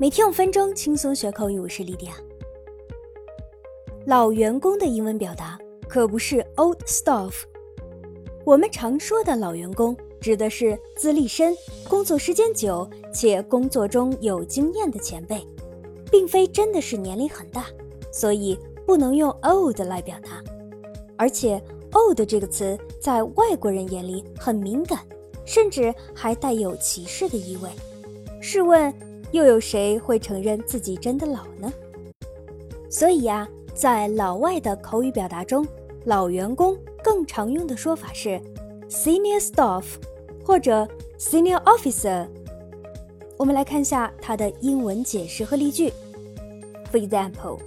每天五分钟，轻松学口语。我是莉迪亚。老员工的英文表达可不是 old staff。我们常说的老员工，指的是资历深、工作时间久且工作中有经验的前辈，并非真的是年龄很大，所以不能用 old 来表达。而且 old 这个词在外国人眼里很敏感，甚至还带有歧视的意味。试问？又有谁会承认自己真的老呢？所以呀，在老外的口语表达中，老员工更常用的说法是 senior staff 或者 senior officer。我们来看一下它的英文解释和例句。For example,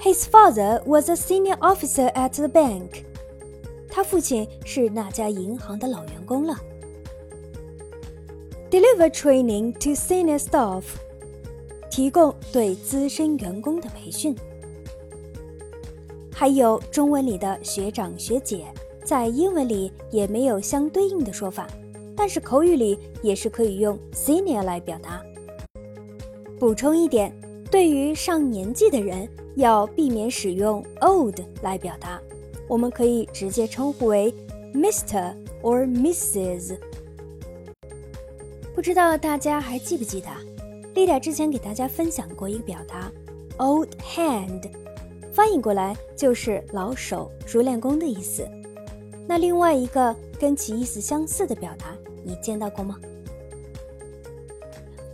his father was a senior officer at the bank. 他父亲是那家银行的老员工了。Deliver training to senior staff，提供对资深员工的培训。还有中文里的学长学姐，在英文里也没有相对应的说法，但是口语里也是可以用 senior 来表达。补充一点，对于上年纪的人，要避免使用 old 来表达，我们可以直接称呼为 Mr. or Mrs. 不知道大家还记不记得，丽达之前给大家分享过一个表达，old hand，翻译过来就是老手、熟练工的意思。那另外一个跟其意思相似的表达，你见到过吗？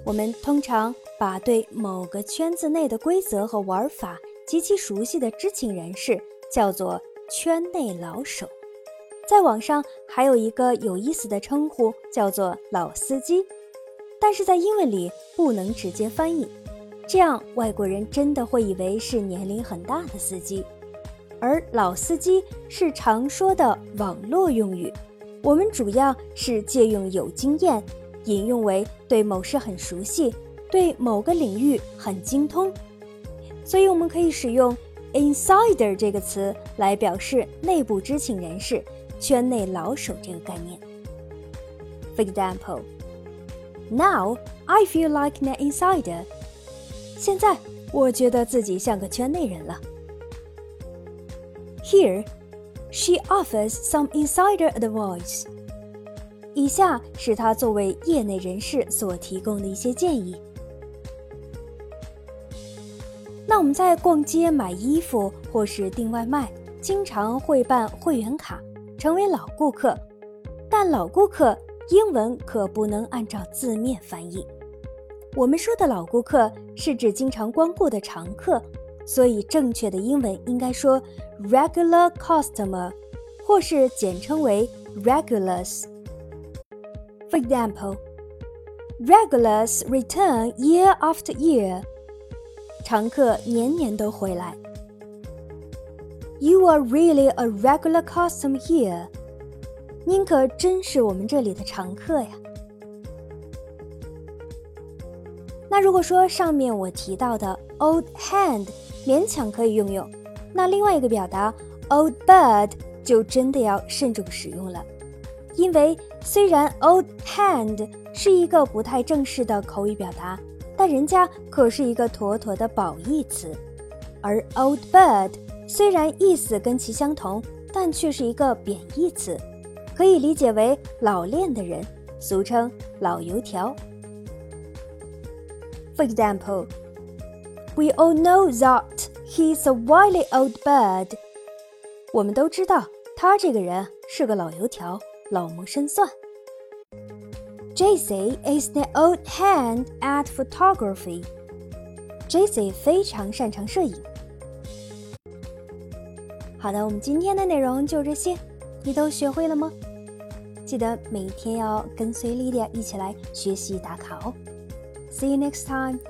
我们通常把对某个圈子内的规则和玩法极其熟悉的知情人士叫做圈内老手。在网上还有一个有意思的称呼，叫做老司机，但是在英文里不能直接翻译，这样外国人真的会以为是年龄很大的司机。而老司机是常说的网络用语，我们主要是借用有经验，引用为对某事很熟悉，对某个领域很精通，所以我们可以使用 insider 这个词来表示内部知情人士。圈内老手这个概念。For example, now I feel like an insider. 现在我觉得自己像个圈内人了。Here, she offers some insider advice. 以下是她作为业内人士所提供的一些建议。那我们在逛街买衣服或是订外卖，经常会办会员卡。成为老顾客，但老顾客英文可不能按照字面翻译。我们说的老顾客是指经常光顾的常客，所以正确的英文应该说 regular customer，或是简称为 regulars。For example, regulars return year after year，常客年年都回来。You are really a regular customer here。 您可真是我们这里的常客呀。那如果说上面我提到的 old hand 勉强可以用用，那另外一个表达 old bird 就真的要慎重使用了，因为虽然 old hand 是一个不太正式的口语表达，但人家可是一个妥妥的褒义词，而 old bird。虽然意思跟其相同，但却是一个贬义词，可以理解为老练的人，俗称老油条。For example, we all know that he's a wily old bird. 我们都知道他这个人是个老油条，老谋深算。Jesse is an old hand at photography. Jesse 非常擅长摄影。好的，我们今天的内容就这些，你都学会了吗？记得每天要跟随莉莉一起来学习打卡哦。See you next time.